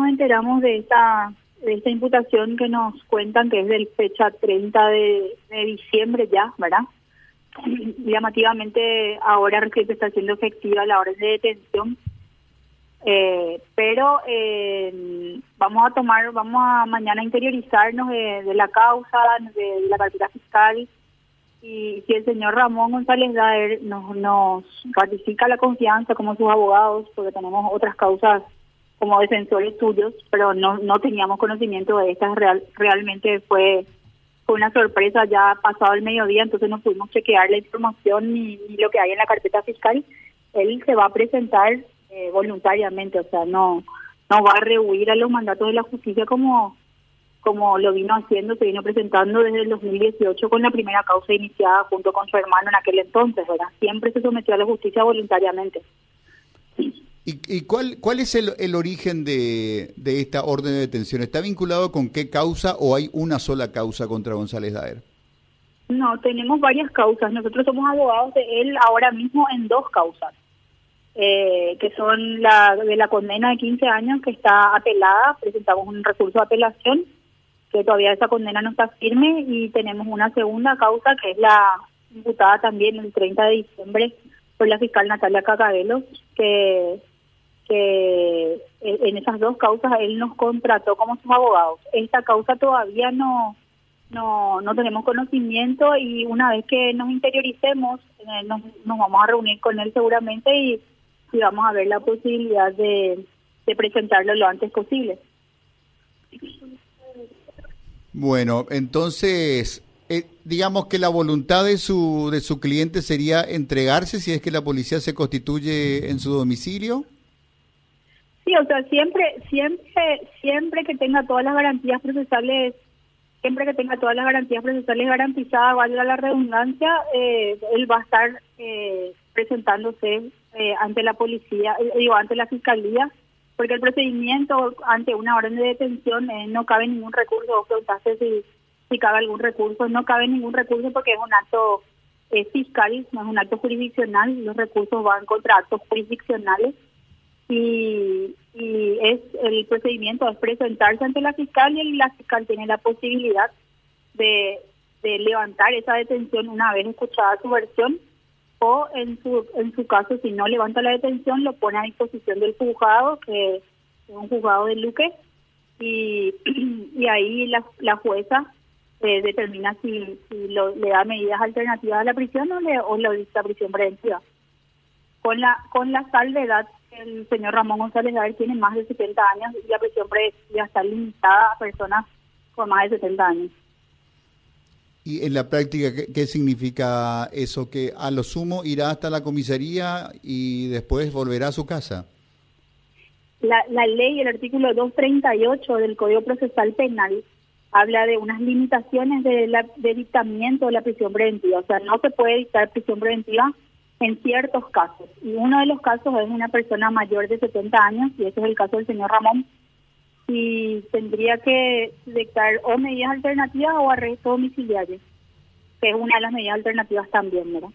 nos enteramos de esta, de esta imputación que nos cuentan que es del fecha 30 de, diciembre ya, ¿verdad? Llamativamente ahora que se está haciendo efectiva la orden de detención, eh, pero eh, vamos a tomar, vamos a mañana interiorizarnos de, la causa, de, la cartera fiscal y si el señor Ramón González Daer nos, nos ratifica la confianza como sus abogados, porque tenemos otras causas como defensores suyos, pero no no teníamos conocimiento de estas, real, realmente fue, fue una sorpresa ya pasado el mediodía, entonces no pudimos chequear la información ni, ni lo que hay en la carpeta fiscal. Él se va a presentar eh, voluntariamente, o sea, no no va a rehuir a los mandatos de la justicia como como lo vino haciendo, se vino presentando desde el 2018 con la primera causa iniciada junto con su hermano en aquel entonces, ¿verdad? Siempre se sometió a la justicia voluntariamente. ¿Y, cuál, cuál es el, el origen de, de, esta orden de detención? ¿Está vinculado con qué causa o hay una sola causa contra González Daer? No, tenemos varias causas. Nosotros somos abogados de él ahora mismo en dos causas, eh, que son la de la condena de 15 años que está apelada, presentamos un recurso de apelación, que todavía esa condena no está firme, y tenemos una segunda causa que es la imputada también el 30 de diciembre por la fiscal Natalia Cacabelo, que que eh, en esas dos causas él nos contrató como sus abogados. Esta causa todavía no, no, no tenemos conocimiento y una vez que nos interioricemos eh, nos, nos, vamos a reunir con él seguramente y, vamos a ver la posibilidad de, de presentarlo lo antes posible. Bueno, entonces, eh, digamos que la voluntad de su, de su cliente sería entregarse si es que la policía se constituye en su domicilio. Sí, o sea, siempre, siempre, siempre que tenga todas las garantías procesales, siempre que tenga todas las garantías procesales garantizadas, valga la redundancia, eh, él va a estar eh, presentándose eh, ante la policía, eh, digo, ante la fiscalía, porque el procedimiento ante una orden de detención eh, no cabe ningún recurso, preguntaste si, si cabe algún recurso, no cabe ningún recurso porque es un acto fiscal, no es un acto jurisdiccional, los recursos van contra actos jurisdiccionales. Y, y es el procedimiento es presentarse ante la fiscal y la fiscal tiene la posibilidad de, levantar esa detención una vez escuchada su versión o en su en su caso si no levanta la detención lo pone a disposición del juzgado que es un juzgado de Luque y, y ahí la, la jueza eh, determina si, si lo, le da medidas alternativas a la prisión o le o dicta prisión preventiva. Con la con la salvedad el señor Ramón González Daer tiene más de 70 años y la prisión preventiva está limitada a personas con más de 70 años. ¿Y en la práctica qué, qué, significa eso? ¿Que a lo sumo irá hasta la comisaría y después volverá a su casa? La, la ley, el artículo 238 del Código Procesal Penal, habla de unas limitaciones de, la, de dictamiento de la prisión preventiva. O sea, no se puede dictar prisión preventiva en ciertos casos. Y uno de los casos es una persona mayor de 70 años, y ese es el caso del señor Ramón, y tendría que dictar o medidas alternativas o arresto domiciliario, que es una de las medidas alternativas también, ¿verdad?